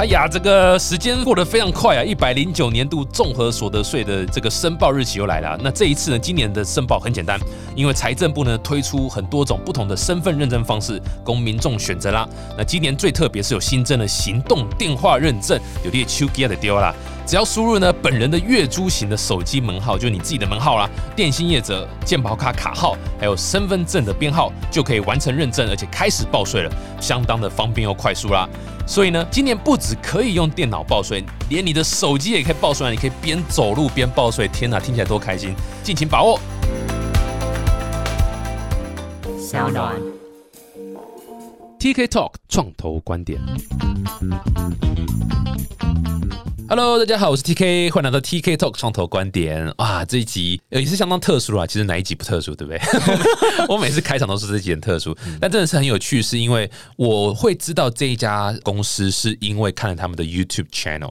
哎呀，这个时间过得非常快啊！一百零九年度综合所得税的这个申报日期又来了。那这一次呢，今年的申报很简单，因为财政部呢推出很多种不同的身份认证方式供民众选择啦。那今年最特别是有新增了行动电话认证，有点秋吉的丢啦。只要输入呢本人的月租型的手机门号，就是你自己的门号啦，电信业者健保卡卡号，还有身份证的编号，就可以完成认证，而且开始报税了，相当的方便又快速啦。所以呢，今年不止可以用电脑报税，连你的手机也可以报税，你可以边走路边报税。天哪，听起来多开心！尽情把握。小暖 TK Talk 创投观点。Hello，大家好，我是 TK，欢迎来到 TK Talk 创投观点。哇，这一集也是相当特殊啊。其实哪一集不特殊，对不对？我每次开场都是这集很特殊，但真的是很有趣，是因为我会知道这一家公司，是因为看了他们的 YouTube channel。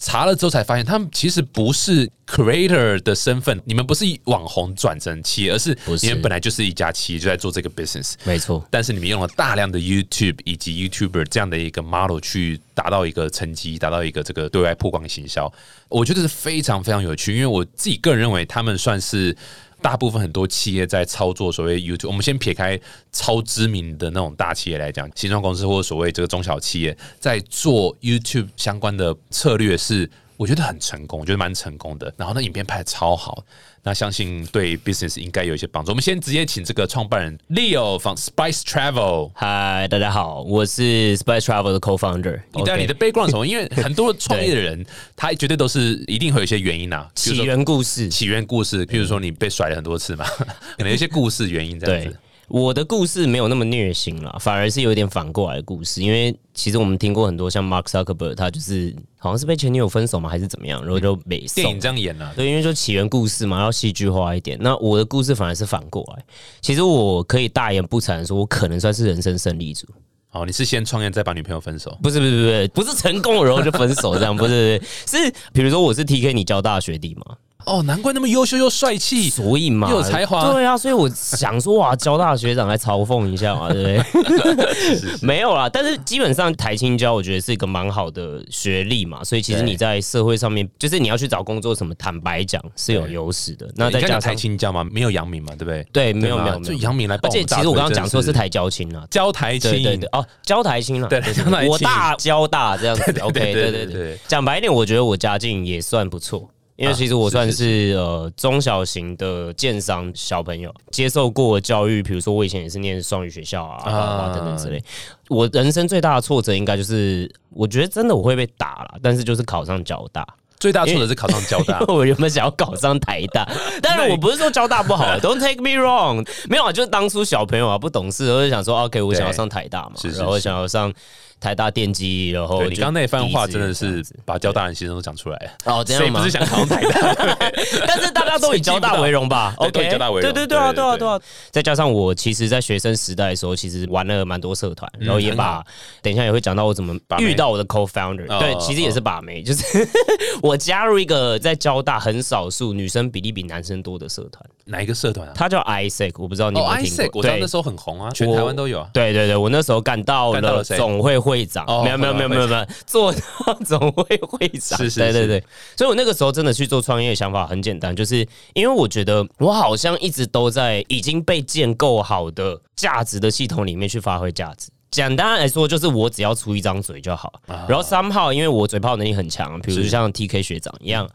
查了之后才发现，他们其实不是 creator 的身份，你们不是网红转成企业，而是你们本来就是一家企业，就在做这个 business。没错，但是你们用了大量的 YouTube 以及 YouTuber 这样的一个 model 去达到一个成绩，达到一个这个对外曝光行销，我觉得是非常非常有趣。因为我自己个人认为，他们算是。大部分很多企业在操作所谓 YouTube，我们先撇开超知名的那种大企业来讲，新创公司或所谓这个中小企业，在做 YouTube 相关的策略是，我觉得很成功，我觉得蛮成功的。然后那影片拍的超好。那相信对 business 应该有一些帮助。我们先直接请这个创办人 Leo from Spice Travel。嗨，大家好，我是 Spice Travel 的 co-founder。你带你的 background 什么？因为很多创业的人，他绝对都是一定会有一些原因啊，起源故事，起源故事。譬如说你被甩了很多次嘛，可能有一些故事原因这样子。我的故事没有那么虐心了，反而是有点反过来的故事。因为其实我们听过很多像 Mark Zuckerberg，他就是好像是被前女友分手嘛，还是怎么样，然后就被电影这样演了。对，因为说起源故事嘛，要戏剧化一点。那我的故事反而是反过来。其实我可以大言不惭说，我可能算是人生胜利组。哦，你是先创业再把女朋友分手？不是，不是，不是，不是成功然后就分手这样，不是，是比如说我是 TK，你教大学弟嘛。哦，难怪那么优秀又帅气，所以嘛，又有才华。对啊，所以我想说哇，交大学长来嘲讽一下嘛，对不对？没有啦，但是基本上台青交，我觉得是一个蛮好的学历嘛，所以其实你在社会上面，就是你要去找工作什么，坦白讲是有优势的。那再加上台青交嘛，没有杨明嘛，对不对？对，没有没有，就杨明来。而且其实我刚刚讲说是台交青啊，交台青，对对哦，交台青了，对，我大交大这样子。OK，对对对，讲白一点，我觉得我家境也算不错。因为其实我算是呃中小型的建商小朋友，接受过教育，比如说我以前也是念双语学校啊，等等之类。我人生最大的挫折应该就是，我觉得真的我会被打了，但是就是考上交大。最大挫折是考上交大，我原本想要考上台大，但是我不是说交大不好，Don't take me wrong，没有啊，就是当初小朋友啊不懂事，我就想说 OK，我想要上台大嘛，然后想要上。台大电机，然后你刚那番话真的是把交大人心声都讲出来哦，这样吗？不是想考台大，但是大家都以交大为荣吧？OK，交大为荣，对对对啊，对啊对啊。再加上我其实，在学生时代的时候，其实玩了蛮多社团，然后也把等一下也会讲到我怎么遇到我的 co-founder。对，其实也是把妹，就是 我加入一个在交大很少数女生比例比男生多的社团。哪一个社团啊？他叫 Isaac，我不知道你有没有听过。我知道那时候很红啊，全台湾都有。啊对对对，我那时候干到了总会会长，没有没有没有没有没有做总会会长。是是，对对对。所以我那个时候真的去做创业，想法很简单，就是因为我觉得我好像一直都在已经被建构好的价值的系统里面去发挥价值。简单来说，就是我只要出一张嘴就好。然后三号，因为我嘴炮能力很强，比如像 T K 学长一样，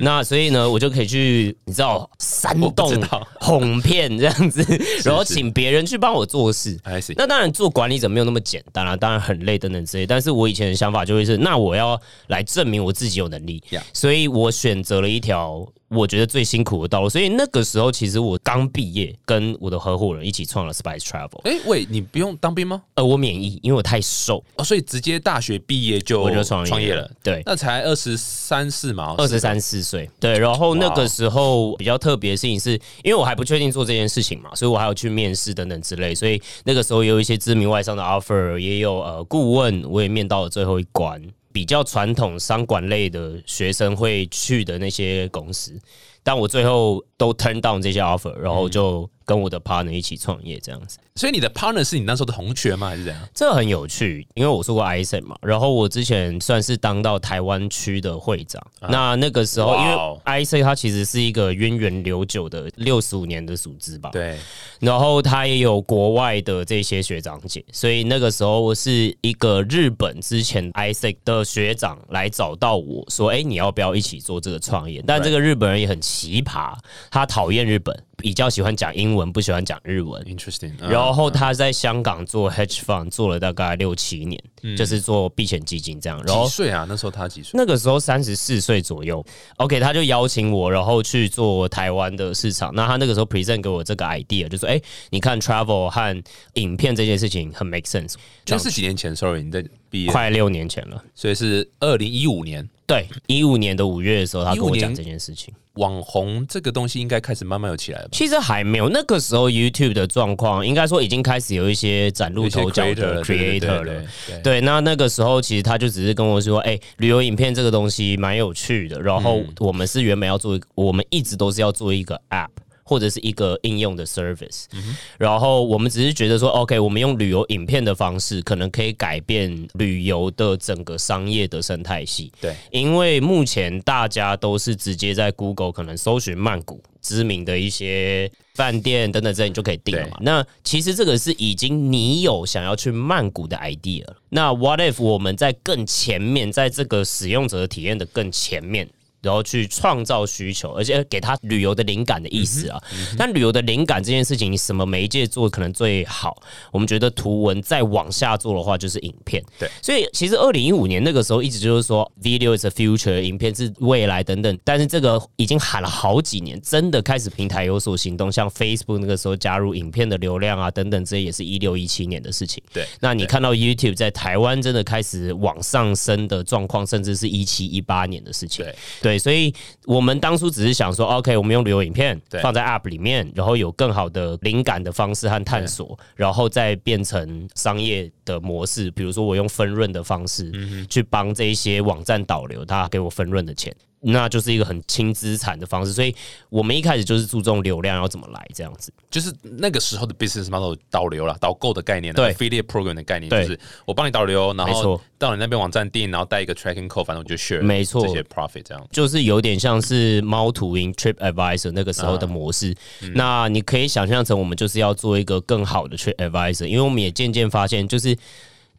那所以呢，我就可以去你知道煽动、哄骗这样子，然后请别人去帮我做事。那当然做管理者没有那么简单啊，当然很累等等之类。但是我以前的想法就会是，那我要来证明我自己有能力，所以我选择了一条。我觉得最辛苦的道路，所以那个时候其实我刚毕业，跟我的合伙人一起创了 Spice Travel。哎，喂，你不用当兵吗？呃，我免疫，因为我太瘦哦，所以直接大学毕业就我就创创业了。对，那才二十三四嘛，二十三四岁。对，然后那个时候比较特别的事情是，因为我还不确定做这件事情嘛，所以我还要去面试等等之类。所以那个时候有一些知名外商的 offer，也有呃顾问，我也面到了最后一关。比较传统商管类的学生会去的那些公司。但我最后都 turn down 这些 offer，然后就跟我的 partner 一起创业这样子。所以你的 partner 是你那时候的同学吗？还是怎样？这很有趣，因为我说过 i s a 嘛，然后我之前算是当到台湾区的会长。那那个时候，因为 i s a 它其实是一个源远流久的六十五年的组织吧。对。然后他也有国外的这些学长姐，所以那个时候我是一个日本之前 i s a 的学长来找到我说：“哎，你要不要一起做这个创业？”但这个日本人也很奇葩，他讨厌日本。比较喜欢讲英文，不喜欢讲日文。Interesting。然后他在香港做 hedge fund 做了大概六七年，就是做避险基金这样。几岁啊？那时候他几岁？那个时候三十四岁左右。OK，他就邀请我，然后去做台湾的市场。那他那个时候 present 给我这个 idea，就说：“哎，你看 travel 和影片这件事情很 make sense。”那是几年前？Sorry，你在毕业快六年前了，所以是二零一五年。对，一五年的五月的时候，他跟我讲这件事情。网红这个东西应该开始慢慢有起来了。其实还没有，那个时候 YouTube 的状况，应该说已经开始有一些崭露头角的 creator 了。对，那那个时候其实他就只是跟我说：“哎，旅游影片这个东西蛮有趣的。”然后我们是原本要做，我们一直都是要做一个 App。或者是一个应用的 service，然后我们只是觉得说，OK，我们用旅游影片的方式，可能可以改变旅游的整个商业的生态系。对，因为目前大家都是直接在 Google 可能搜寻曼谷知名的一些饭店等等这，你就可以定了嘛。那其实这个是已经你有想要去曼谷的 idea 了。那 What if 我们在更前面，在这个使用者的体验的更前面？然后去创造需求，而且给他旅游的灵感的意思啊。但旅游的灵感这件事情，什么媒介做可能最好？我们觉得图文再往下做的话，就是影片。对，所以其实二零一五年那个时候，一直就是说，video is the future，影片是未来等等。但是这个已经喊了好几年，真的开始平台有所行动，像 Facebook 那个时候加入影片的流量啊等等，这也是一六一七年的事情。对，那你看到 YouTube 在台湾真的开始往上升的状况，甚至是一七一八年的事情。对。对，所以我们当初只是想说，OK，我们用旅游影片放在 App 里面，然后有更好的灵感的方式和探索，然后再变成商业的模式。比如说，我用分润的方式去帮这一些网站导流，他给我分润的钱。那就是一个很轻资产的方式，所以我们一开始就是注重流量要怎么来这样子，就是那个时候的 business model 导流了，导购的概念，对，affiliate program 的概念，就是我帮你导流，然后到你那边网站订，然后带一个 tracking code，反正我就 share，没错，这些 profit 这样，就是有点像是猫图鹰 trip advisor 那个时候的模式。那你可以想象成我们就是要做一个更好的 trip advisor，因为我们也渐渐发现，就是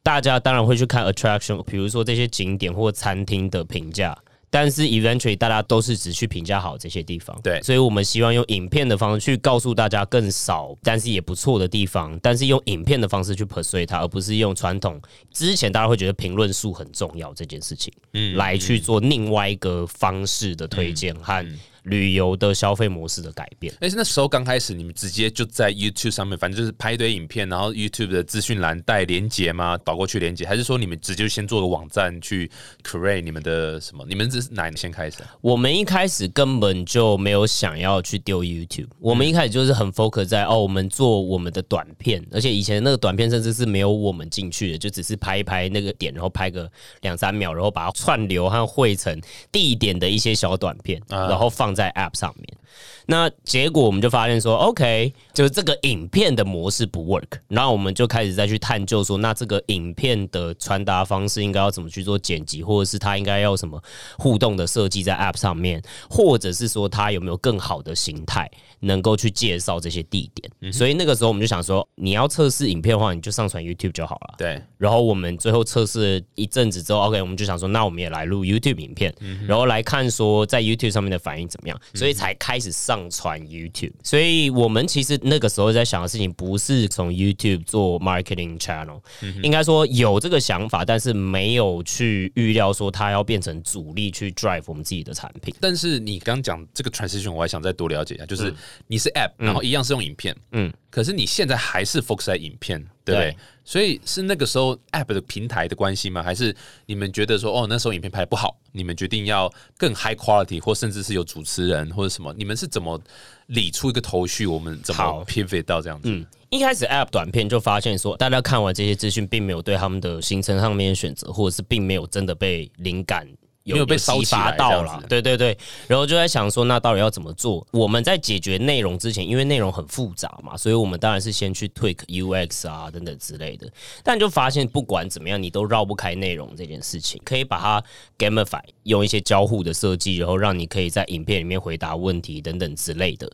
大家当然会去看 attraction，比如说这些景点或餐厅的评价。但是，eventually，大家都是只去评价好这些地方，对，所以我们希望用影片的方式去告诉大家更少，但是也不错的地方，但是用影片的方式去 persuade 它，而不是用传统。之前大家会觉得评论数很重要这件事情，嗯，来去做另外一个方式的推荐和。旅游的消费模式的改变，但是那时候刚开始，你们直接就在 YouTube 上面，反正就是拍一堆影片，然后 YouTube 的资讯栏带连接吗？导过去连接，还是说你们直接先做个网站去 create 你们的什么？你们是哪先开始？我们一开始根本就没有想要去丢 YouTube，我们一开始就是很 focus 在哦，我们做我们的短片，而且以前那个短片甚至是没有我们进去的，就只是拍一拍那个点，然后拍个两三秒，然后把它串流和汇成地点的一些小短片，然后放。在 App 上面，那结果我们就发现说，OK，就是这个影片的模式不 work，然后我们就开始再去探究说，那这个影片的传达方式应该要怎么去做剪辑，或者是它应该要什么互动的设计在 App 上面，或者是说它有没有更好的形态能够去介绍这些地点。所以那个时候我们就想说，你要测试影片的话，你就上传 YouTube 就好了。对。然后我们最后测试一阵子之后，OK，我们就想说，那我们也来录 YouTube 影片，然后来看说在 YouTube 上面的反应怎么样。所以才开始上传 YouTube，所以我们其实那个时候在想的事情不是从 YouTube 做 marketing channel，应该说有这个想法，但是没有去预料说它要变成主力去 drive 我们自己的产品。但是你刚讲这个 transition，我还想再多了解一下，就是你是 app，然后一样是用影片，嗯，可是你现在还是 focus 在影片，对不对？所以是那个时候 App 的平台的关系吗？还是你们觉得说哦那时候影片拍的不好，你们决定要更 high quality，或甚至是有主持人或者什么？你们是怎么理出一个头绪？我们怎么 pivot 到这样子？嗯，一开始 App 短片就发现说，大家看完这些资讯，并没有对他们的行程上面选择，或者是并没有真的被灵感有被启发到了，对对对，然后就在想说，那到底要怎么做？我们在解决内容之前，因为内容很复杂嘛，所以我们当然是先去 tweak UX 啊等等之类的。但就发现，不管怎么样，你都绕不开内容这件事情。可以把它 gamify，用一些交互的设计，然后让你可以在影片里面回答问题等等之类的。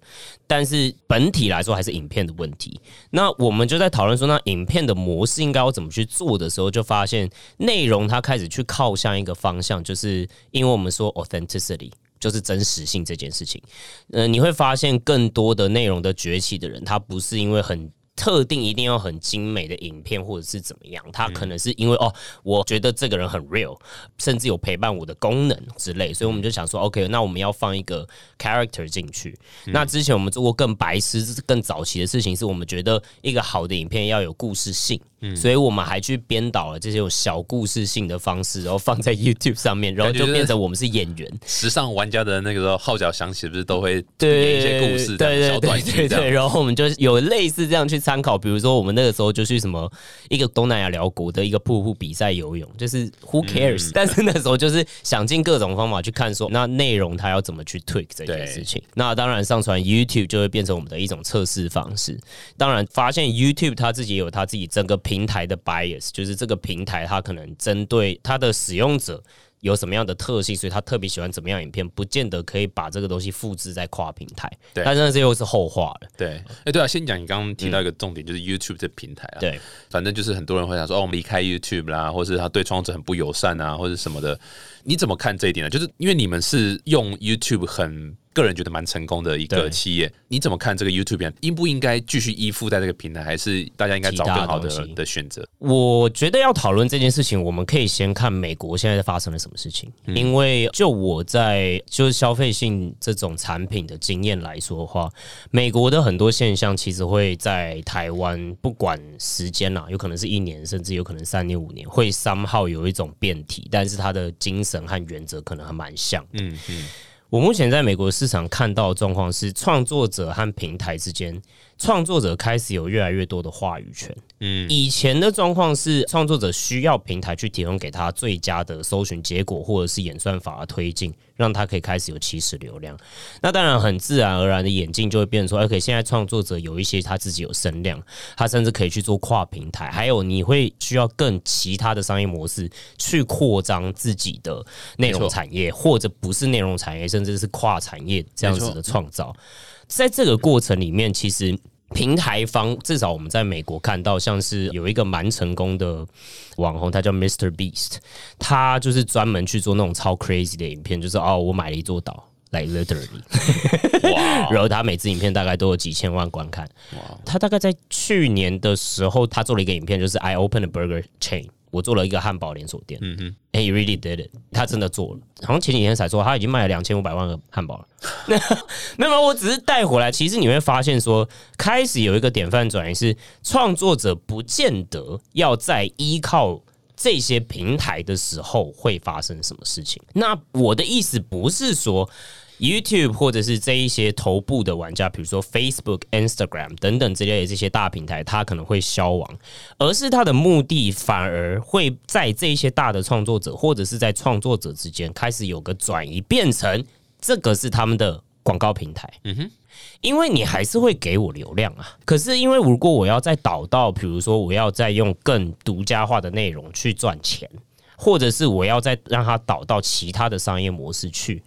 但是本体来说，还是影片的问题。那我们就在讨论说，那影片的模式应该要怎么去做的时候，就发现内容它开始去靠向一个方向，就是。因为我们说 authenticity 就是真实性这件事情，呃，你会发现更多的内容的崛起的人，他不是因为很。特定一定要很精美的影片，或者是怎么样？他可能是因为哦，我觉得这个人很 real，甚至有陪伴我的功能之类，所以我们就想说，OK，那我们要放一个 character 进去。那之前我们做过更白痴、更早期的事情，是我们觉得一个好的影片要有故事性，所以我们还去编导了这些有小故事性的方式，然后放在 YouTube 上面，然后就变成我们是演员。时尚玩家的那个时候号角响起，不是都会演一些故事，对对对对，然后我们就有类似这样去。参考，比如说我们那个时候就去什么一个东南亚辽国的一个瀑布比赛游泳，就是 Who cares？但是那时候就是想尽各种方法去看，说那内容它要怎么去 tweak 这件事情。那当然上传 YouTube 就会变成我们的一种测试方式。当然发现 YouTube 它自己有它自己整个平台的 bias，就是这个平台它可能针对它的使用者。有什么样的特性，所以他特别喜欢怎么样影片，不见得可以把这个东西复制在跨平台。对，但是这又是后话了。对，哎，对啊，先讲你刚刚提到一个重点，就是 YouTube 这平台啊。对，反正就是很多人会想说，哦，我们离开 YouTube 啦，或是他对创作者很不友善啊，或者什么的。你怎么看这一点呢？就是因为你们是用 YouTube 很。个人觉得蛮成功的一个企业，你怎么看这个 YouTube？应不应该继续依附在这个平台，还是大家应该找更好的的选择？我觉得要讨论这件事情，我们可以先看美国现在发生了什么事情。因为就我在就是消费性这种产品的经验来说的话，美国的很多现象其实会在台湾，不管时间啦，有可能是一年，甚至有可能三年、五年，会三号有一种变体，但是它的精神和原则可能还蛮像。嗯嗯。我目前在美国市场看到的状况是，创作者和平台之间。创作者开始有越来越多的话语权。嗯，以前的状况是，创作者需要平台去提供给他最佳的搜寻结果，或者是演算法的推进，让他可以开始有起始流量。那当然，很自然而然的眼镜就会变成说，OK，现在创作者有一些他自己有声量，他甚至可以去做跨平台。还有，你会需要更其他的商业模式去扩张自己的内容产业，或者不是内容产业，甚至是跨产业这样子的创造。在这个过程里面，其实平台方至少我们在美国看到，像是有一个蛮成功的网红，他叫 Mr Beast，他就是专门去做那种超 crazy 的影片，就是哦，我买了一座岛，like literally，哇！然后他每支影片大概都有几千万观看。哇！他大概在去年的时候，他做了一个影片，就是 I open a burger chain。我做了一个汉堡连锁店，嗯哼，he really did it，他真的做了，好像前几天才说他已经卖了两千五百万个汉堡了。那没有，我只是带回来。其实你会发现，说开始有一个典范转移，是创作者不见得要在依靠这些平台的时候会发生什么事情。那我的意思不是说。YouTube 或者是这一些头部的玩家，比如说 Facebook、Instagram 等等之类的这些大平台，它可能会消亡，而是它的目的反而会在这一些大的创作者或者是在创作者之间开始有个转移，变成这个是他们的广告平台。嗯哼，因为你还是会给我流量啊，可是因为如果我要再导到，比如说我要再用更独家化的内容去赚钱，或者是我要再让它导到其他的商业模式去。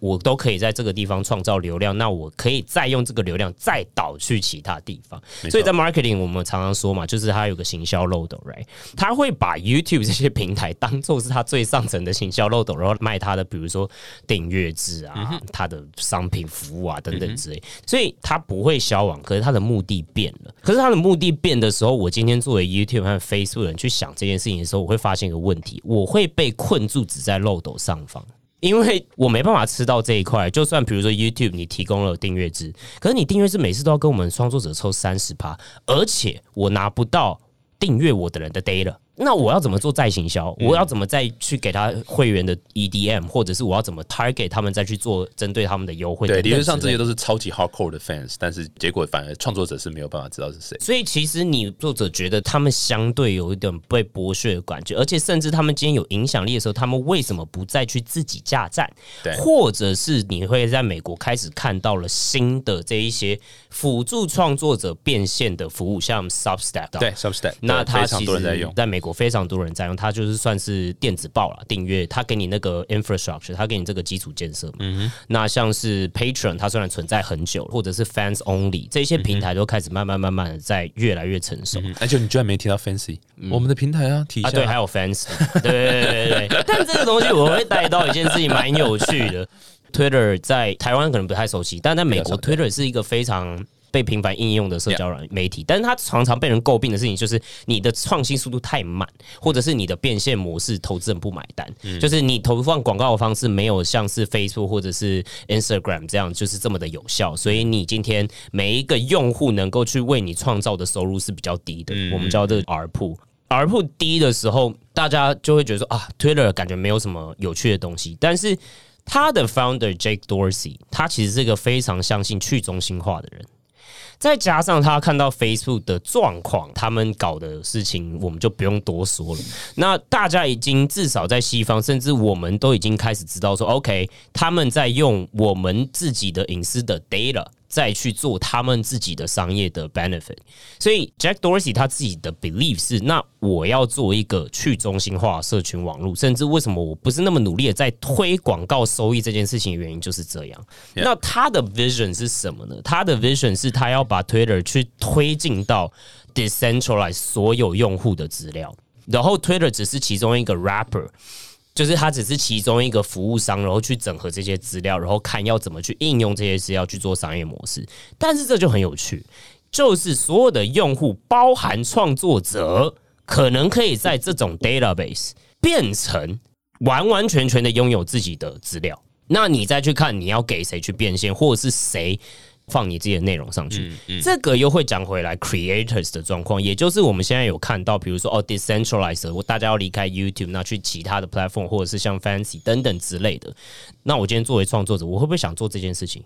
我都可以在这个地方创造流量，那我可以再用这个流量再导去其他地方。所以在 marketing 我们常常说嘛，就是它有个行销漏斗，right？他会把 YouTube 这些平台当做是他最上层的行销漏斗，然后卖他的，比如说订阅制啊，他的商品服务啊等等之类。所以他不会消亡，可是他的目的变了。可是他的目的变的时候，我今天作为 YouTube 和 Facebook 人去想这件事情的时候，我会发现一个问题，我会被困住只在漏斗上方。因为我没办法吃到这一块，就算比如说 YouTube 你提供了订阅制，可是你订阅制每次都要跟我们创作者抽三十趴，而且我拿不到订阅我的人的 data，那我要怎么做再行销？我要怎么再去给他会员的 EDM，或者是我要怎么 target 他们再去做针对他们的优惠？对，理论上这些都是超级 hardcore 的 fans，但是结果反而创作者是没有办法知道是谁。所以其实你作者觉得他们相对有一点被剥削的感觉，而且甚至他们今天有影响力的时候，他们为什么不再去自己架站？对，或者是你会在美国开始看到了新的这一些辅助创作者变现的服务，像 Substack，对 Substack，那它其实在用，在美国非常多人在用，它就是算是电子报了，订阅，它给你那个 infrastructure，它给你这个基础建设。嗯哼，那像是 Patron，它虽然存在很久，或者是 Fans Only 这些平台都开始慢慢慢慢的在越来越成熟。而且你居然没提到 Fancy，我们的平台啊，提啊对，还有 Fans，对对对对。但这个东西我会带到一件事情，蛮有趣的。Twitter 在台湾可能不太熟悉，但在美国，Twitter 是一个非常。被频繁应用的社交软媒体，但是它常常被人诟病的事情就是你的创新速度太慢，或者是你的变现模式投资人不买单，就是你投放广告的方式没有像是 Facebook 或者是 Instagram 这样就是这么的有效，所以你今天每一个用户能够去为你创造的收入是比较低的。我们叫这个 R 铺，R 铺低的时候，大家就会觉得说啊，Twitter 感觉没有什么有趣的东西，但是他的 Founder Jake Dorsey，他其实是一个非常相信去中心化的人。再加上他看到 Facebook 的状况，他们搞的事情，我们就不用多说了。那大家已经至少在西方，甚至我们都已经开始知道说，OK，他们在用我们自己的隐私的 data。再去做他们自己的商业的 benefit，所以 Jack Dorsey 他自己的 belief 是，那我要做一个去中心化社群网络，甚至为什么我不是那么努力的在推广告收益这件事情的原因就是这样。那他的 vision 是什么呢？他的 vision 是他要把 Twitter 去推进到 decentralize 所有用户的资料，然后 Twitter 只是其中一个 rapper。就是它只是其中一个服务商，然后去整合这些资料，然后看要怎么去应用这些资料去做商业模式。但是这就很有趣，就是所有的用户，包含创作者，可能可以在这种 database 变成完完全全的拥有自己的资料。那你再去看你要给谁去变现，或者是谁。放你自己的内容上去，这个又会讲回来 creators 的状况，也就是我们现在有看到，比如说哦，decentralized，我大家要离开 YouTube，那去其他的 platform，或者是像 Fancy 等等之类的。那我今天作为创作者，我会不会想做这件事情？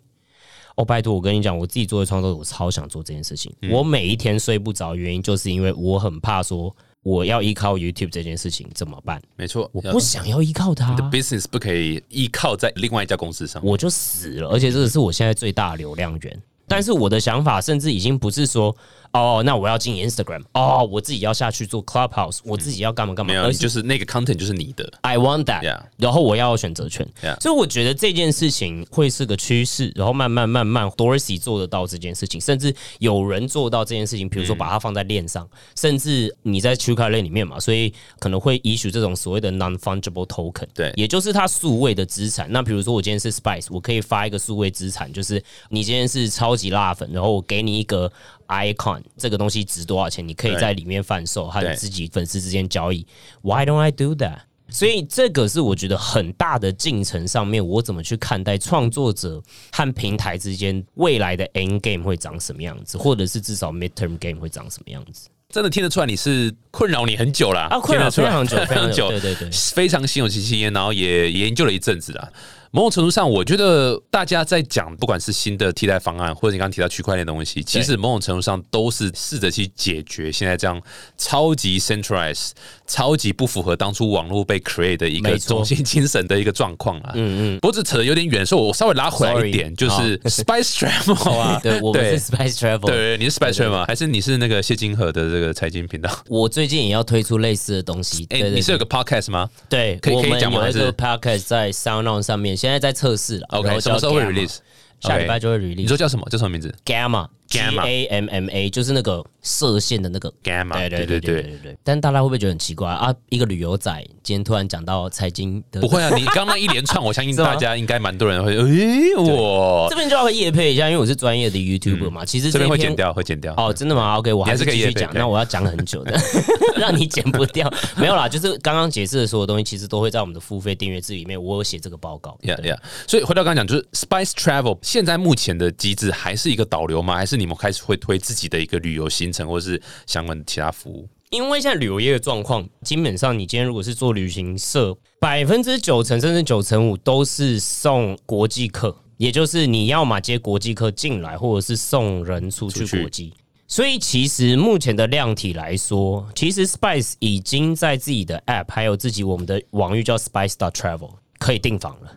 哦，拜托，我跟你讲，我自己作为创作者，我超想做这件事情。我每一天睡不着，原因就是因为我很怕说。我要依靠 YouTube 这件事情怎么办？没错，我不想要依靠它。你的 business 不可以依靠在另外一家公司上，我就死了。而且这个是我现在最大的流量源。但是我的想法甚至已经不是说。哦，那我要进 Instagram 哦，我自己要下去做 Clubhouse，我自己要干嘛干嘛？没有，就是那个 content 就是你的。I want that，然后我要选择权。所以我觉得这件事情会是个趋势，然后慢慢慢慢，Dorsey 做得到这件事情，甚至有人做到这件事情，比如说把它放在链上，甚至你在区块链里面嘛，所以可能会 issue 这种所谓的 non-fungible token，对，也就是它数位的资产。那比如说我今天是 Spice，我可以发一个数位资产，就是你今天是超级辣粉，然后我给你一个。Icon 这个东西值多少钱？你可以在里面贩售，和自己粉丝之间交易。Why don't I do that？所以这个是我觉得很大的进程上面，我怎么去看待创作者和平台之间未来的 end game 会长什么样子，或者是至少 midterm game 会长什么样子？真的听得出来你是困扰你很久了啊，困扰非常久，非常久，对对对，非常心有戚戚焉，然后也研究了一阵子了。某种程度上，我觉得大家在讲，不管是新的替代方案，或者你刚刚提到区块链的东西，其实某种程度上都是试着去解决现在这样超级 centralized、超级不符合当初网络被 create 的一个中心精神的一个状况啊。嗯嗯。不过这扯的有点远，所以我稍微拉回来一点，就是 Spice Travel 啊，对，我们是 Spice Travel，对，你是 Spice Travel 还是你是那个谢金河的这个财经频道？我最近也要推出类似的东西。哎，你是有个 podcast 吗？对，可以可以讲吗？有一个 podcast 在 SoundOn 上面。现在在测试了，OK，什么时候会 release？下礼拜就会 release。你说叫什么？叫什么名字？Gamma，G A M M A，就是那个。射线的那个 gamma，对对对对对对。但大家会不会觉得很奇怪啊？一个旅游仔今天突然讲到财经，不会啊！你 刚刚一连串，我相信 大家应该蛮多人会，诶，我这边就要夜配一下，因为我是专业的 YouTuber 嘛。其实这边会剪掉，会剪掉。哦，真的吗？OK，我还是继续讲。那我要讲很久的，让你剪不掉。没有啦，就是刚刚解释的所有东西，其实都会在我们的付费订阅制里面。我有写这个报告。Yeah yeah。所以回到刚刚讲，就是 Spice Travel 现在目前的机制还是一个导流吗？还是你们开始会推自己的一个旅游行程，或是？相关的其他服务，因为现在旅游业的状况，基本上你今天如果是做旅行社，百分之九成甚至九成五都是送国际客，也就是你要么接国际客进来，或者是送人出去国际。所以其实目前的量体来说，其实 Spice 已经在自己的 App 还有自己我们的网域叫 Spice Star Travel 可以订房了。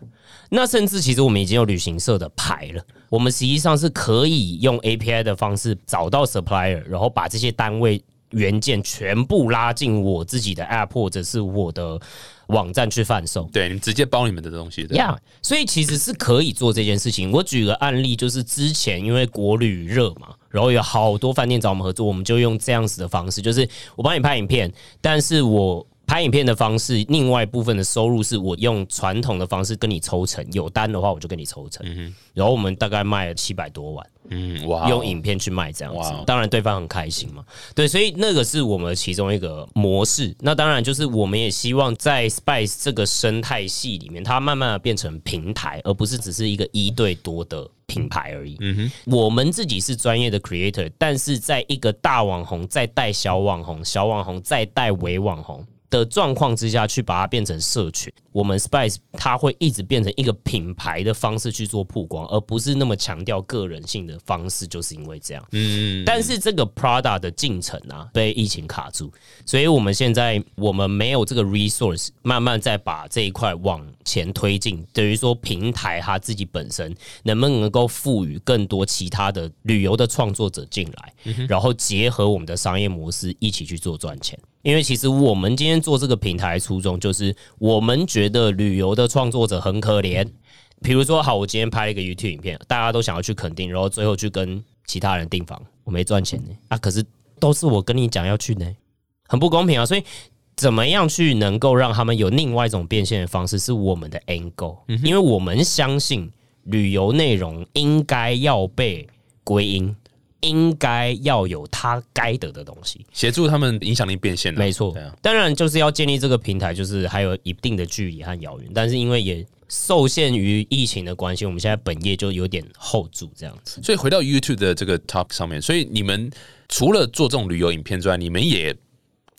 那甚至其实我们已经有旅行社的牌了，我们实际上是可以用 API 的方式找到 supplier，然后把这些单位。原件全部拉进我自己的 App 或者是我的网站去贩售，对，你直接包你们的东西，呀，所以其实是可以做这件事情。我举个案例，就是之前因为国旅热嘛，然后有好多饭店找我们合作，我们就用这样子的方式，就是我帮你拍影片，但是我拍影片的方式，另外部分的收入是我用传统的方式跟你抽成，有单的话我就跟你抽成，嗯然后我们大概卖了七百多万。嗯，哇！用影片去卖这样子，当然对方很开心嘛。对，所以那个是我们其中一个模式。那当然就是我们也希望在 Spice 这个生态系里面，它慢慢的变成平台，而不是只是一个一对多的品牌而已。嗯哼，我们自己是专业的 creator，但是在一个大网红再带小网红，小网红再带伪网红。的状况之下去把它变成社群，我们 Spice 它会一直变成一个品牌的方式去做曝光，而不是那么强调个人性的方式，就是因为这样。嗯，但是这个 Prada 的进程啊被疫情卡住，所以我们现在我们没有这个 resource，慢慢再把这一块往前推进。等于说平台它自己本身能不能够赋予更多其他的旅游的创作者进来，然后结合我们的商业模式一起去做赚钱。因为其实我们今天做这个平台初衷就是，我们觉得旅游的创作者很可怜。比如说，好，我今天拍了一个 YouTube 影片，大家都想要去肯定，然后最后去跟其他人订房，我没赚钱呢。啊，可是都是我跟你讲要去呢，很不公平啊。所以，怎么样去能够让他们有另外一种变现的方式，是我们的 angle。因为我们相信旅游内容应该要被归因。应该要有他该得的东西，协助他们影响力变现。没错，当然就是要建立这个平台，就是还有一定的距离和遥远。但是因为也受限于疫情的关系，我们现在本业就有点 hold 住这样子。所以回到 YouTube 的这个 Talk 上面，所以你们除了做这种旅游影片之外，你们也。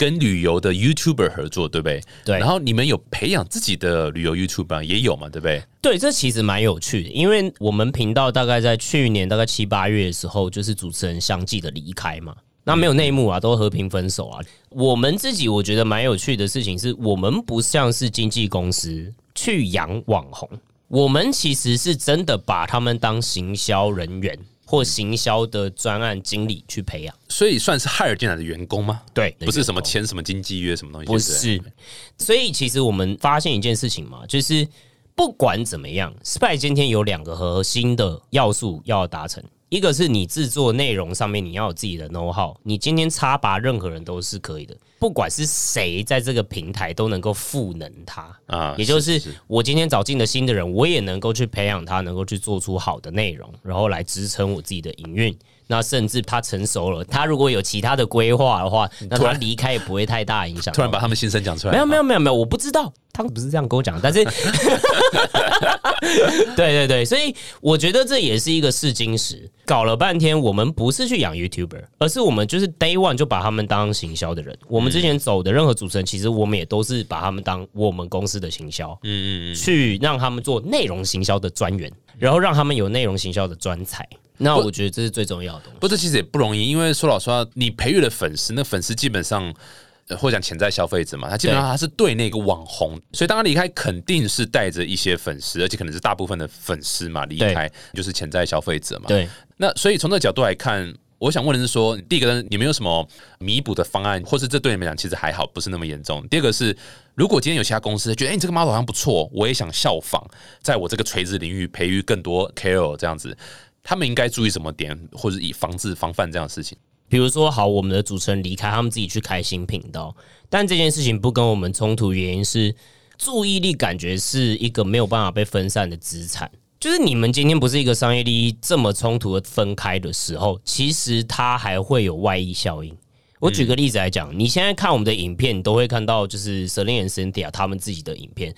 跟旅游的 YouTuber 合作，对不对？对。然后你们有培养自己的旅游 YouTuber 也有嘛？对不对？对，这其实蛮有趣的，因为我们频道大概在去年大概七八月的时候，就是主持人相继的离开嘛，那没有内幕啊，都和平分手啊。我们自己我觉得蛮有趣的事情是，我们不像是经纪公司去养网红，我们其实是真的把他们当行销人员。或行销的专案经理去培养，所以算是海尔进来的员工吗？对，不是什么签什么经纪约什么东西，不是。所以其实我们发现一件事情嘛，就是不管怎么样，Spy 今天有两个核心的要素要达成。一个是你制作内容上面你要有自己的 know how，你今天插拔任何人都是可以的，不管是谁在这个平台都能够赋能他啊，也就是我今天找进的新的人，我也能够去培养他，能够去做出好的内容，然后来支撑我自己的营运。那甚至他成熟了，他如果有其他的规划的话，那他离开也不会太大影响。突然把他们心声讲出来，没有没有没有没有，我不知道，他们不是这样跟我讲。但是，对对对，所以我觉得这也是一个试金石。搞了半天，我们不是去养 YouTuber，而是我们就是 Day One 就把他们当行销的人。我们之前走的任何主持人，其实我们也都是把他们当我们公司的行销，嗯嗯嗯，去让他们做内容行销的专员，然后让他们有内容行销的专才。那我觉得这是最重要的。不，这其实也不容易，因为说老实话，你培育了粉丝，那粉丝基本上或讲潜在消费者嘛，他基本上他是对那个网红，所以当他离开，肯定是带着一些粉丝，而且可能是大部分的粉丝嘛离开，就是潜在消费者嘛。对。那所以从这个角度来看，我想问的是说，第一个，你们有什么弥补的方案，或是这对你们讲其实还好，不是那么严重？第二个是，如果今天有其他公司觉得，哎，你这个 model 好像不错，我也想效仿，在我这个垂直领域培育更多 KOL 这样子。他们应该注意什么点，或者以防治防范这样的事情？比如说，好，我们的主持人离开，他们自己去开新频道，但这件事情不跟我们冲突，原因是注意力感觉是一个没有办法被分散的资产。就是你们今天不是一个商业利益这么冲突的分开的时候，其实它还会有外溢效应。我举个例子来讲，你现在看我们的影片，你都会看到就是 Selina 和 Cynthia 他们自己的影片。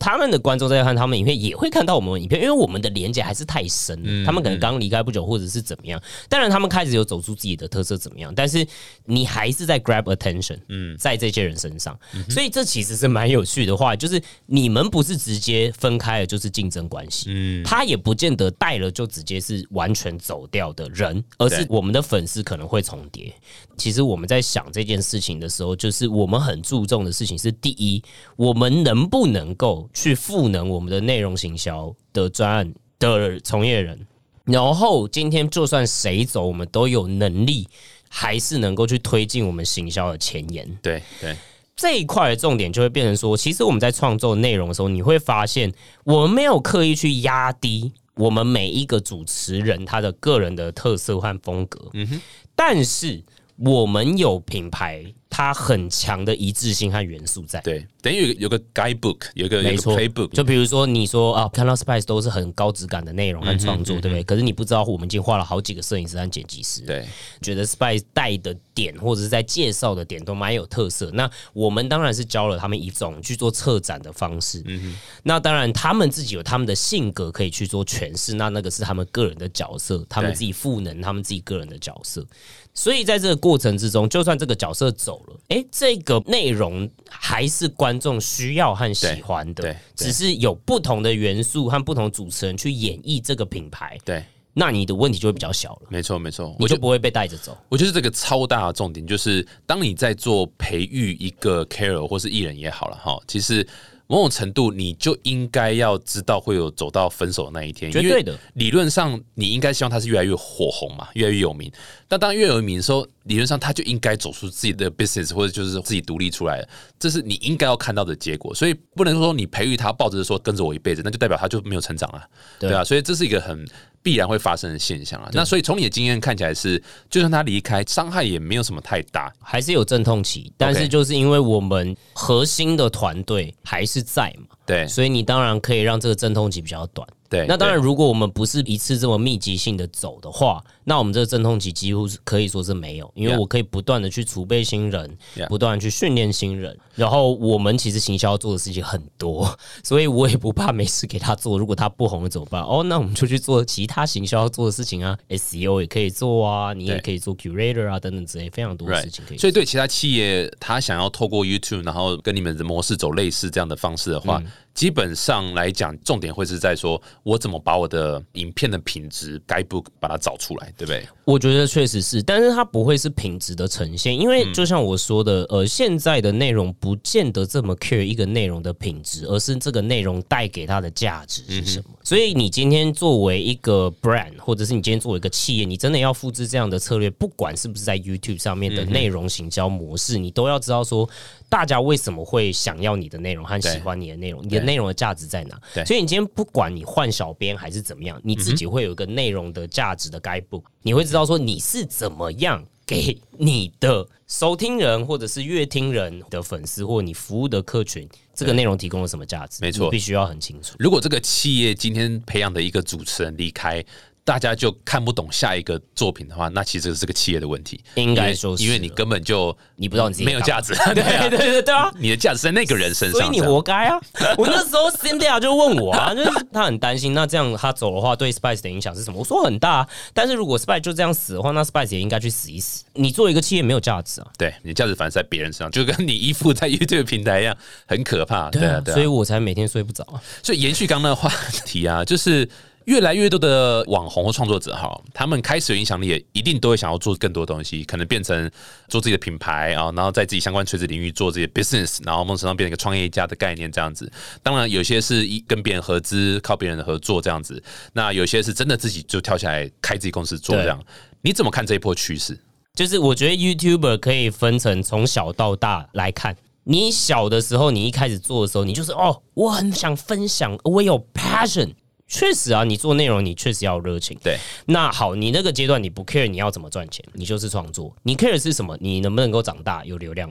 他们的观众在看他们影片，也会看到我们影片，因为我们的连接还是太深了。他们可能刚离开不久，或者是怎么样。当然，他们开始有走出自己的特色，怎么样？但是你还是在 grab attention，嗯，在这些人身上。所以这其实是蛮有趣的话，就是你们不是直接分开了，就是竞争关系。嗯，他也不见得带了就直接是完全走掉的人，而是我们的粉丝可能会重叠。其实我们在想这件事情的时候，就是我们很注重的事情是：第一，我们能不能够。去赋能我们的内容行销的专案的从业人，然后今天就算谁走，我们都有能力，还是能够去推进我们行销的前沿。对对，这一块的重点就会变成说，其实我们在创作内容的时候，你会发现我们没有刻意去压低我们每一个主持人他的个人的特色和风格。嗯哼，但是我们有品牌。它很强的一致性和元素在，对，等于有有个 guidebook，有个没错 playbook。就比如说你说啊，看到 Spice 都是很高质感的内容和创作，对不对？可是你不知道，我们已经画了好几个摄影师和剪辑师，对，觉得 Spice 带的点或者是在介绍的点都蛮有特色。那我们当然是教了他们一种去做策展的方式。嗯哼，那当然他们自己有他们的性格可以去做诠释，那那个是他们个人的角色，他们自己赋能他们自己个人的角色。所以在这个过程之中，就算这个角色走了，哎，这个内容还是观众需要和喜欢的，对，只是有不同的元素和不同主持人去演绎这个品牌，对，那你的问题就会比较小了。没错，没错，我就不会被带着走。我觉得这个超大的重点就是，当你在做培育一个 c a r o l 或是艺人也好了哈，其实。某种程度，你就应该要知道会有走到分手的那一天。绝对的，理论上你应该希望他是越来越火红嘛，越来越有名。但当越有名的时候，理论上他就应该走出自己的 business，或者就是自己独立出来了。这是你应该要看到的结果。所以不能说你培育他，抱着说跟着我一辈子，那就代表他就没有成长啊，对啊。所以这是一个很。必然会发生的现象啊，那所以从你的经验看起来是，就算他离开，伤害也没有什么太大，还是有阵痛期，但是就是因为我们核心的团队还是在嘛，对，所以你当然可以让这个阵痛期比较短。对，那当然，如果我们不是一次这么密集性的走的话，那我们这个阵痛期几乎是可以说是没有，因为我可以不断的去储备新人，不断的去训练新人，然后我们其实行销做的事情很多，所以我也不怕没事给他做。如果他不红了怎么办？哦，那我们就去做其他行销做的事情啊，SEO 也可以做啊，你也可以做 curator 啊等等之类非常多的事情可以。所以对其他企业，他想要透过 YouTube，然后跟你们的模式走类似这样的方式的话。基本上来讲，重点会是在说，我怎么把我的影片的品质该不把它找出来，对不对？我觉得确实是，但是它不会是品质的呈现，因为就像我说的，呃，现在的内容不见得这么 care 一个内容的品质，而是这个内容带给它的价值是什么。所以你今天作为一个 brand，或者是你今天作为一个企业，你真的要复制这样的策略，不管是不是在 YouTube 上面的内容行销模式，你都要知道说。大家为什么会想要你的内容和喜欢你的内容？你的内容的价值在哪？所以你今天不管你换小编还是怎么样，你自己会有一个内容的价值的 guidebook，你会知道说你是怎么样给你的收听人或者是阅听人的粉丝或你服务的客群这个内容提供了什么价值？没错，必须要很清楚。如果这个企业今天培养的一个主持人离开。大家就看不懂下一个作品的话，那其实是个企业的问题。应该说，因为你根本就你不知道你自己没有价值，对对对对啊！你的价值在那个人身上，所以你活该啊！我那时候 Cynthia 就问我啊，就是他很担心，那这样他走的话，对 Spice 的影响是什么？我说很大，但是如果 Spice 就这样死的话，那 Spice 也应该去死一死。你作为一个企业没有价值啊，对你价值反而在别人身上，就跟你依附在 YouTube 平台一样，很可怕。对啊，所以我才每天睡不着。所以延续刚那个话题啊，就是。越来越多的网红和创作者哈，他们开始有影响力，也一定都会想要做更多东西，可能变成做自己的品牌啊，然后在自己相关垂直领域做这些 business，然后梦想上变成一个创业家的概念这样子。当然，有些是一跟别人合资，靠别人的合作这样子。那有些是真的自己就跳下来开自己公司做这样。你怎么看这一波趋势？就是我觉得 YouTuber 可以分成从小到大来看。你小的时候，你一开始做的时候，你就是哦，我很想分享，我有 passion。确实啊，你做内容，你确实要热情。对，那好，你那个阶段你不 care 你要怎么赚钱，你就是创作。你 care 是什么？你能不能够长大有流量？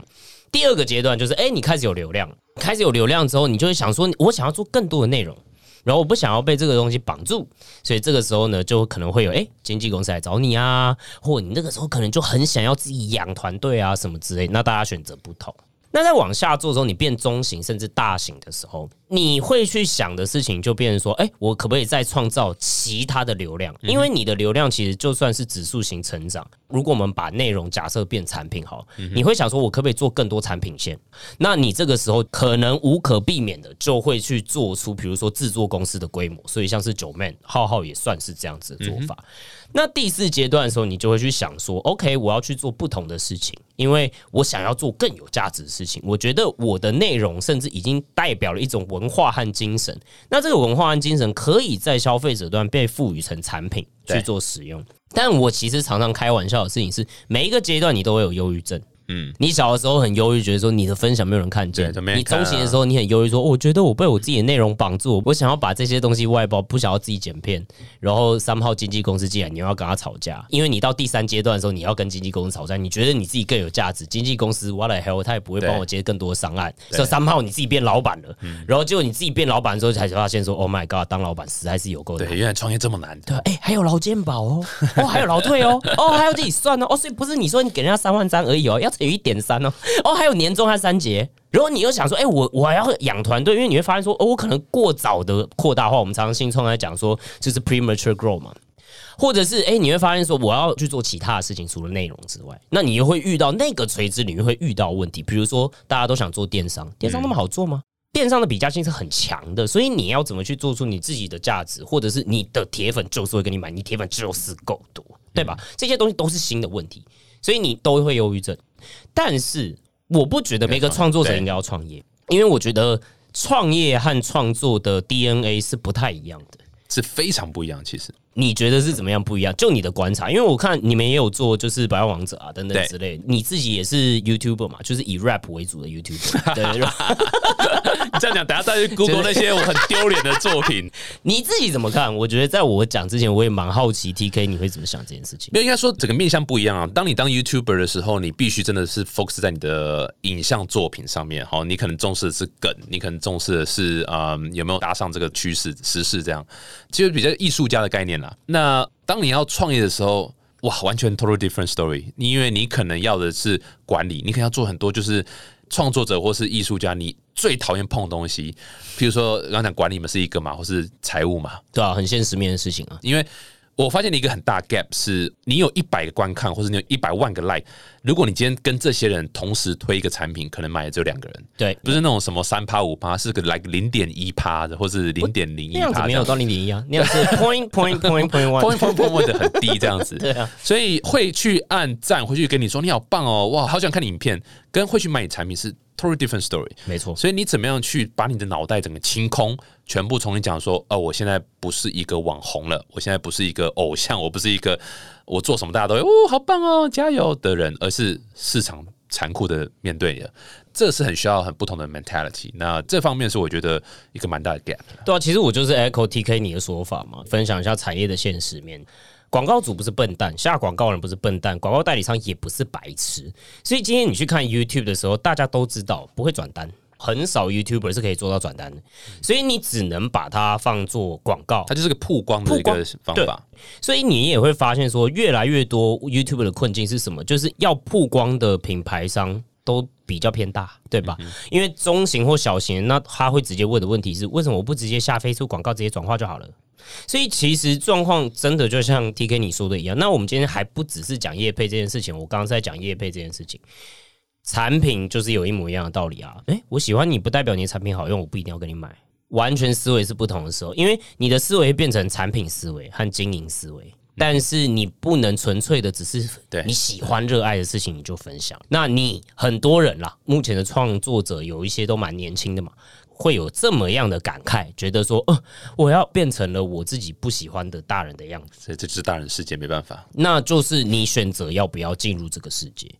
第二个阶段就是，哎，你开始有流量，开始有流量之后，你就会想说，我想要做更多的内容，然后我不想要被这个东西绑住，所以这个时候呢，就可能会有哎经纪公司来找你啊，或你那个时候可能就很想要自己养团队啊什么之类。那大家选择不同。那在往下做的时候，你变中型甚至大型的时候，你会去想的事情就变成说，哎，我可不可以再创造其他的流量？因为你的流量其实就算是指数型成长，如果我们把内容假设变产品好，你会想说，我可不可以做更多产品线？那你这个时候可能无可避免的就会去做出，比如说制作公司的规模。所以像是九 man 浩浩也算是这样子的做法。那第四阶段的时候，你就会去想说，OK，我要去做不同的事情，因为我想要做更有价值的事情。我觉得我的内容甚至已经代表了一种文化和精神。那这个文化和精神可以在消费者端被赋予成产品去做使用。但我其实常常开玩笑的事情是，每一个阶段你都会有忧郁症。嗯，你小的时候很忧郁，觉得说你的分享没有人看见。你中型的时候，你很忧郁，说我觉得我被我自己的内容绑住，我想要把这些东西外包，不想要自己剪片。然后三号经纪公司进来，你要跟他吵架，因为你到第三阶段的时候，你要跟经纪公司吵架。你觉得你自己更有价值，经纪公司 what the hell，他也不会帮我接更多的商案。所以三号你自己变老板了，然后结果你自己变老板的时候，才发现说，Oh my god，当老板实在是有够难。对，原来创业这么难。对，哎，还有劳健保哦，哦，还有劳退哦，哦，还要自己算哦，哦，所以不是你说你给人家三万张而已哦，要乘以一点三哦。哦，还有年终和三节。如果你又想说，哎，我我还要养团队，因为你会发现说，哦，我可能过早的扩大化。我们常常新创在讲说，就是 premature grow 嘛，或者是哎，你会发现说，我要去做其他的事情，除了内容之外，那你又会遇到那个垂直领域会遇到问题。比如说，大家都想做电商，电商那么好做吗？电商的比价性是很强的，所以你要怎么去做出你自己的价值，或者是你的铁粉就是会跟你买，你铁粉就是够多，对吧？这些东西都是新的问题，所以你都会忧郁症。但是我不觉得每个创作者应该要创业，因为我觉得创业和创作的 DNA 是不太一样的，是非常不一样。其实。你觉得是怎么样不一样？就你的观察，因为我看你们也有做，就是百万王者啊等等之类。你自己也是 YouTuber 嘛，就是以 rap 为主的 YouTuber。对，你 这样讲，等下再去 Google 那些我很丢脸的作品。你自己怎么看？我觉得在我讲之前，我也蛮好奇 TK 你会怎么想这件事情。没有，应该说整个面向不一样啊。当你当 YouTuber 的时候，你必须真的是 focus 在你的影像作品上面。好，你可能重视的是梗，你可能重视的是嗯有没有搭上这个趋势时事这样，其实比较艺术家的概念。那当你要创业的时候，哇，完全 total different story。因为你可能要的是管理，你可能要做很多就是创作者或是艺术家你最讨厌碰的东西，譬如说刚讲管理嘛是一个嘛，或是财务嘛，对啊，很现实面的事情啊，因为。我发现了一个很大 gap，是你有一百个观看，或者你有一百万个 like。如果你今天跟这些人同时推一个产品，可能买的只有两个人。对，不是那种什么三趴五趴，是个 like 零点一趴的，或是零点零一。那样子没有到零点一啊，那样是 point point point point one point point point 的很低这样子。对啊，所以会去按赞，会去跟你说你好棒哦，哇，好想看你影片，跟会去买你产品是。Totally different story，没错。所以你怎么样去把你的脑袋整个清空，全部重新讲说，哦，我现在不是一个网红了，我现在不是一个偶像，我不是一个我做什么大家都哦好棒哦加油的人，而是市场残酷的面对的，这是很需要很不同的 mentality。那这方面是我觉得一个蛮大的 gap。对啊，其实我就是 echo TK 你的说法嘛，分享一下产业的现实面。广告主不是笨蛋，下广告人不是笨蛋，广告代理商也不是白痴。所以今天你去看 YouTube 的时候，大家都知道不会转单，很少 YouTuber 是可以做到转单的。所以你只能把它放做广告，它就是个曝光的一个方法。所以你也会发现说，越来越多 YouTuber 的困境是什么？就是要曝光的品牌商都比较偏大，对吧？因为中型或小型，那他会直接问的问题是：为什么我不直接下飞出广告，直接转化就好了？所以其实状况真的就像 T K 你说的一样。那我们今天还不只是讲业配这件事情，我刚刚在讲业配这件事情，产品就是有一模一样的道理啊。诶，我喜欢你不代表你的产品好用，我不一定要跟你买。完全思维是不同的时候，因为你的思维变成产品思维和经营思维，但是你不能纯粹的只是你喜欢热爱的事情你就分享。那你很多人啦，目前的创作者有一些都蛮年轻的嘛。会有这么样的感慨，觉得说，呃，我要变成了我自己不喜欢的大人的样子，所以这就是大人世界，没办法。那就是你选择要不要进入这个世界。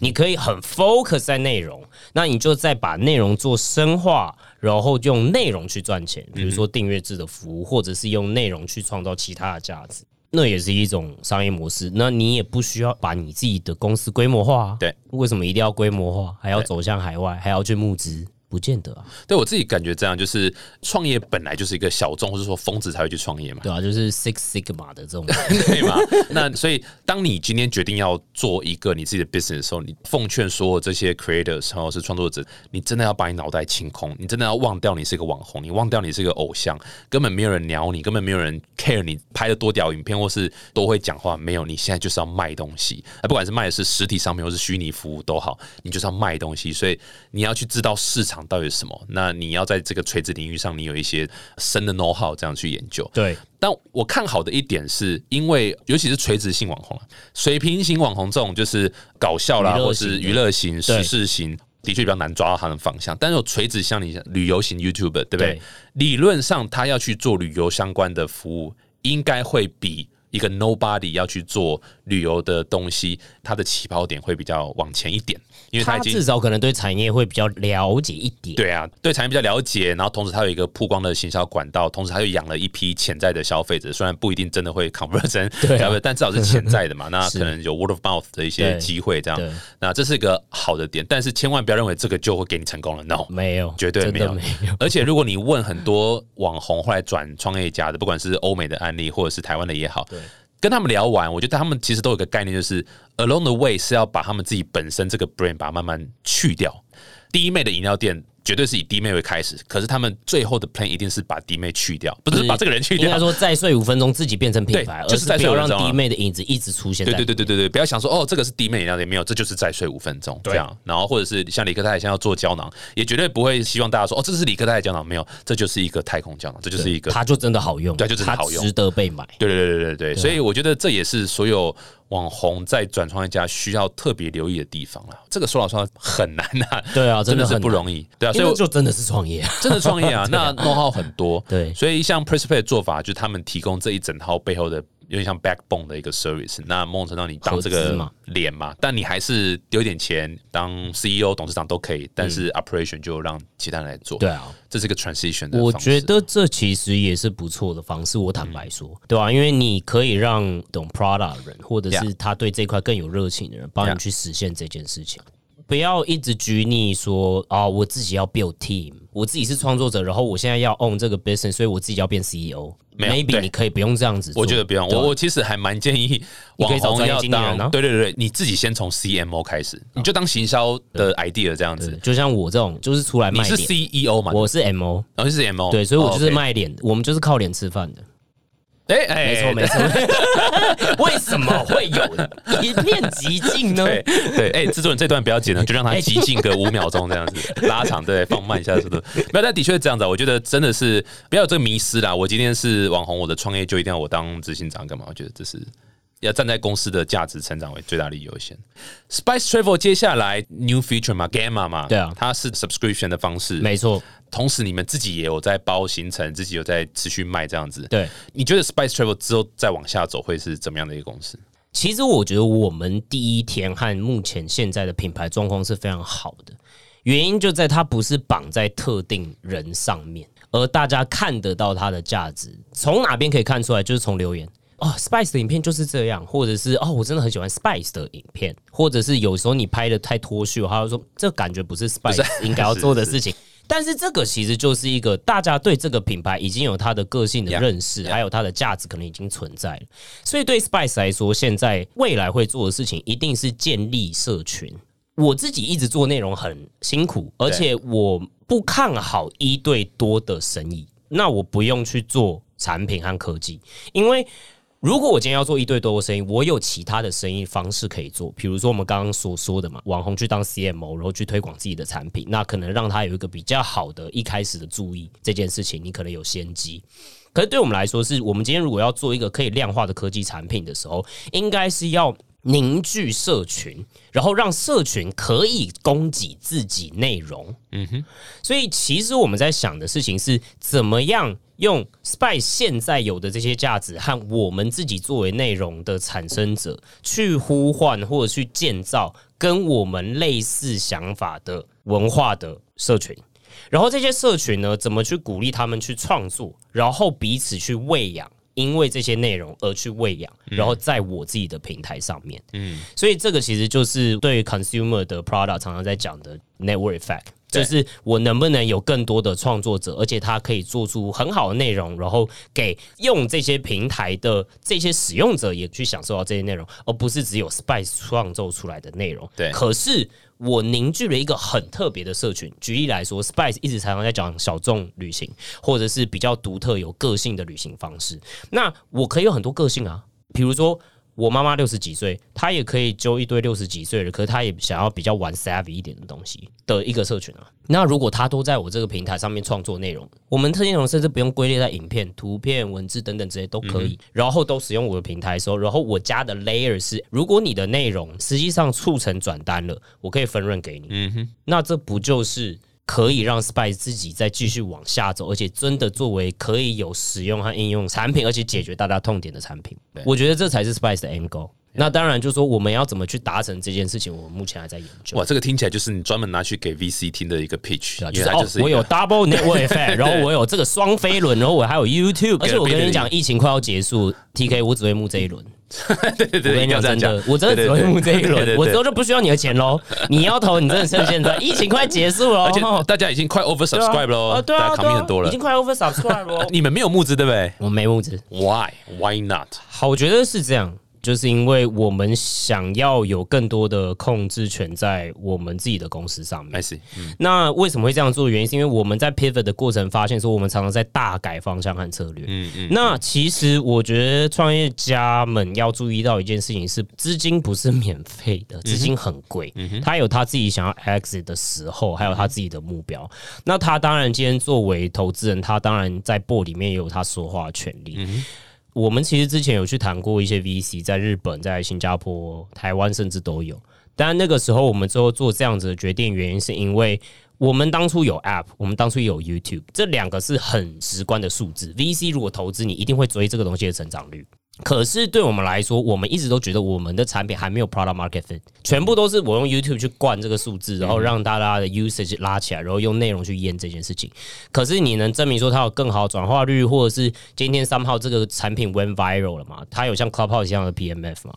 你可以很 focus 在内容，那你就再把内容做深化，然后用内容去赚钱，比如说订阅制的服务，或者是用内容去创造其他的价值，那也是一种商业模式。那你也不需要把你自己的公司规模化。对，为什么一定要规模化？还要走向海外，还要去募资？不见得啊。对我自己感觉这样，就是创业本来就是一个小众或者说疯子才会去创业嘛。对啊，就是 Six Sigma 的这种，对嘛？那所以当你今天决定要做一个你自己的 business 的时候，你奉劝所有这些 creators 然后是创作者，你真的要把你脑袋清空，你真的要忘掉你是一个网红，你忘掉你是一个偶像，根本没有人鸟你，根本没有人 care 你拍的多屌影片或是多会讲话，没有，你现在就是要卖东西，不管是卖的是实体商品或是虚拟服务都好，你就是要卖东西，所以你要去知道市场到底是什么，那你要在这个垂直领域上，你有一些深的 know how 这样去研究。对，但我看好的一点是，因为尤其是垂直性网红、水平型网红这种，就是搞笑啦，或是娱乐型、时事型，的确比较难抓到它的方向。但是有垂直像你旅游型 YouTube，对不对？理论上他要去做旅游相关的服务，应该会比。一个 nobody 要去做旅游的东西，它的起跑点会比较往前一点，因为他至少可能对产业会比较了解一点。对啊，对产业比较了解，然后同时他有一个曝光的行销管道，同时他又养了一批潜在的消费者，虽然不一定真的会 convert，对，但至少是潜在的嘛。那 可能有 word of mouth 的一些机会，这样，那这是一个好的点。但是千万不要认为这个就会给你成功了，no，没有，绝对没有，没有。而且如果你问很多网红后来转创业家的，不管是欧美的案例或者是台湾的也好，对。跟他们聊完，我觉得他们其实都有个概念，就是 along the way 是要把他们自己本身这个 brand 把它慢慢去掉。第一妹的饮料店。绝对是以弟妹为开始，可是他们最后的 plan 一定是把弟妹去掉，不是把这个人去掉。应该说再睡五分钟，自己变成品牌，就是不要让弟妹的影子一直出现。对对对对对对，不要想说哦，这个是弟妹饮料店，没有，这就是再睡五分钟这样。然后或者是像李克泰现在要做胶囊，也绝对不会希望大家说哦，这是李克泰的胶囊，没有，这就是一个太空胶囊，这就是一个，它就真的好用，对，就真的好用，值得被买。对对对对对对，所以我觉得这也是所有。网红在转创业家需要特别留意的地方了，这个说老实话很难呐。对啊，真的是不容易。对啊，所以就真的是创业，啊真的创业啊。那 know how 很多。对，所以像 Pressplay 的做法，就是他们提供这一整套背后的。有点像 backbone 的一个 service，那某种程度你当这个脸嘛，但你还是丢点钱当 CEO、董事长都可以，但是 operation 就让其他人来做。对啊，这是一个 transition 的。我觉得这其实也是不错的方式。我坦白说，对吧？因为你可以让懂 product 的人，或者是他对这块更有热情的人，帮你去实现这件事情。不要一直拘泥说啊，我自己要 build team，我自己是创作者，然后我现在要 own 这个 business，所以我自己要变 CEO。maybe 你可以不用这样子，我觉得不用。我我其实还蛮建议网红要当，对对对，你自己先从 CMO 开始，你就当行销的 idea 这样子。就像我这种，就是出来卖脸。你是 CEO 嘛？我是 MO，然后是 MO，对，所以我就是卖脸，我们就是靠脸吃饭的。哎哎，没错没错，为什么会有一片寂静呢？对对，哎，制作人这段不要剪了，就让它寂静个五秒钟这样子，拉长对，放慢一下是不是？没有，但的确是这样子。我觉得真的是不要有这个迷失啦。我今天是网红，我的创业就一定要我当执行长干嘛？我觉得这是。要站在公司的价值成长为最大利优先。Spice Travel 接下来 new feature 嘛，Gamma 嘛，对啊，它是 subscription 的方式，没错。同时你们自己也有在包行程，自己有在持续卖这样子。对，你觉得 Spice Travel 之后再往下走会是怎么样的一个公司？其实我觉得我们第一天和目前现在的品牌状况是非常好的，原因就在它不是绑在特定人上面，而大家看得到它的价值。从哪边可以看出来？就是从留言。哦，Spice 的影片就是这样，或者是哦，我真的很喜欢 Spice 的影片，或者是有时候你拍的太脱序，他就说这感觉不是 Spice 应该要做的 事情。但是这个其实就是一个大家对这个品牌已经有它的个性的认识，还有它的价值可能已经存在了。所以对 Spice 来说，现在未来会做的事情一定是建立社群。我自己一直做内容很辛苦，而且我不看好一对多的生意，那我不用去做产品和科技，因为。如果我今天要做一对多的生意，我有其他的生意方式可以做，比如说我们刚刚所说的嘛，网红去当 CMO，然后去推广自己的产品，那可能让他有一个比较好的一开始的注意这件事情，你可能有先机。可是对我们来说，是我们今天如果要做一个可以量化的科技产品的时候，应该是要凝聚社群，然后让社群可以供给自己内容。嗯哼，所以其实我们在想的事情是怎么样。用 Spy 现在有的这些价值和我们自己作为内容的产生者去呼唤或者去建造跟我们类似想法的文化的社群，然后这些社群呢，怎么去鼓励他们去创作，然后彼此去喂养，因为这些内容而去喂养，然后在我自己的平台上面，嗯，所以这个其实就是对于 consumer 的 product 常常在讲的 network effect。就是我能不能有更多的创作者，而且他可以做出很好的内容，然后给用这些平台的这些使用者也去享受到这些内容，而不是只有 Spice 创作出来的内容。对，可是我凝聚了一个很特别的社群。举例来说，Spice 一直常常在讲小众旅行，或者是比较独特、有个性的旅行方式。那我可以有很多个性啊，比如说。我妈妈六十几岁，她也可以揪一堆六十几岁的，可是她也想要比较玩 savvy 一点的东西的一个社群啊。那如果她都在我这个平台上面创作内容，我们特内容甚至不用归列在影片、图片、文字等等这些都可以，然后都使用我的平台的时候，然后我加的 layer 是，如果你的内容实际上促成转单了，我可以分润给你。嗯哼，那这不就是？可以让 Spice 自己再继续往下走，而且真的作为可以有使用和应用产品，而且解决大家痛点的产品，我觉得这才是 Spice 的 end goal。那当然，就是说我们要怎么去达成这件事情，我们目前还在研究。哇，这个听起来就是你专门拿去给 VC 听的一个 pitch，就是哦，我有 double network effect，然后我有这个双飞轮，然后我还有 YouTube，而且我跟你讲，疫情快要结束，TK 我只会募这一轮。对对对，我跟你讲真的，我真的只会募这一轮，我之后就不需要你的钱喽。你要投，你真的趁现在，疫情快结束了，而且大家已经快 over subscribe 喽，对啊，考虑很多了，已经快 over subscribe 了。你们没有募资对不对？我没募资，Why Why not？好，我觉得是这样。就是因为我们想要有更多的控制权在我们自己的公司上面。那为什么会这样做？原因是因为我们在 pivot 的过程发现，说我们常常在大改方向和策略。嗯嗯。那其实我觉得创业家们要注意到一件事情是，资金不是免费的，资金很贵。嗯他有他自己想要 exit 的时候，还有他自己的目标。那他当然今天作为投资人，他当然在 board 里面也有他说话的权利。嗯我们其实之前有去谈过一些 VC，在日本、在新加坡、台湾，甚至都有。但那个时候，我们最后做这样子的决定，原因是因为我们当初有 App，我们当初有 YouTube，这两个是很直观的数字。VC 如果投资，你一定会追这个东西的成长率。可是对我们来说，我们一直都觉得我们的产品还没有 product market fit，全部都是我用 YouTube 去灌这个数字，然后让大家的 usage 拉起来，然后用内容去验这件事情。可是你能证明说它有更好转化率，或者是今天三号这个产品 went viral 了吗？它有像 Clubhouse 一样的 PMF 吗？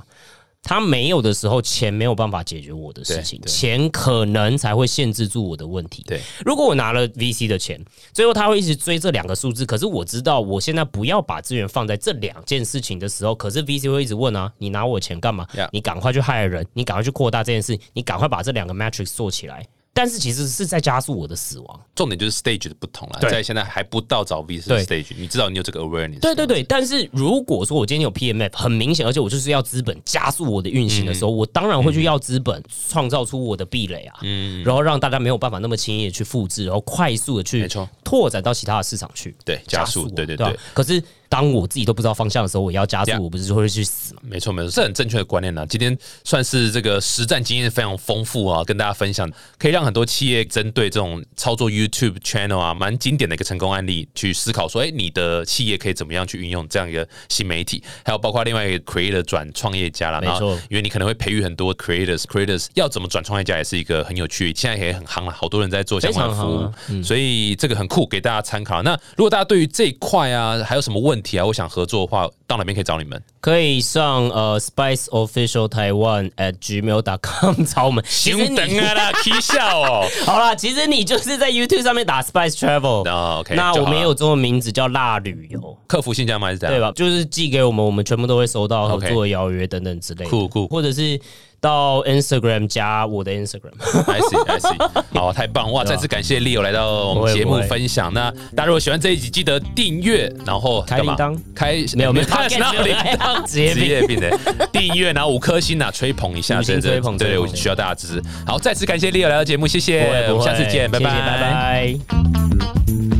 他没有的时候，钱没有办法解决我的事情，钱可能才会限制住我的问题。对，如果我拿了 VC 的钱，最后他会一直追这两个数字，可是我知道我现在不要把资源放在这两件事情的时候，可是 VC 会一直问啊，你拿我钱干嘛？你赶快去害人，你赶快去扩大这件事，你赶快把这两个 matrix 做起来。但是其实是在加速我的死亡。重点就是 stage 的不同了，在现在还不到找 V 是 stage，你知道你有这个 awareness。对对对，但是如果说我今天有 PMF，很明显，而且我就是要资本加速我的运行的时候，我当然会去要资本创造出我的壁垒啊，嗯，然后让大家没有办法那么轻易的去复制，然后快速的去拓展到其他的市场去，对，加速，对对对。可是。当我自己都不知道方向的时候，我要加速，我不是就会去死吗？没错，没错，是很正确的观念呢。今天算是这个实战经验非常丰富啊，跟大家分享，可以让很多企业针对这种操作 YouTube channel 啊，蛮经典的一个成功案例去思考，说，哎，你的企业可以怎么样去运用这样一个新媒体？还有包括另外一个 creator 转创业家啦，没错，因为你可能会培育很多 creators，creators 要怎么转创业家也是一个很有趣，现在也很夯了，好多人在做相关服务，所以这个很酷，给大家参考。那如果大家对于这一块啊，还有什么问题啊，我想合作的。话到哪边可以找你们？可以上呃 Spice Official Taiwan at gmail.com 找我们。其实等啊啦，踢笑哦。好啦，其实你就是在 YouTube 上面打 Spice Travel。那我们也有中文名字叫辣旅游，客服信箱吗？还是这样？对吧？就是寄给我们，我们全部都会收到合作邀约等等之类的。酷酷，或者是。到 Instagram 加我的 Instagram，I see I see，好，太棒哇！再次感谢 Leo 来到我们节目分享。那大家如果喜欢这一集，记得订阅，然后开铃铛，开没有没有 开铃铛，职业病的订阅，然后五颗星呐，吹捧一下，对对对，我需要大家支持。好，再次感谢 Leo 来到节目，谢谢，我们下次见，拜拜。拜拜。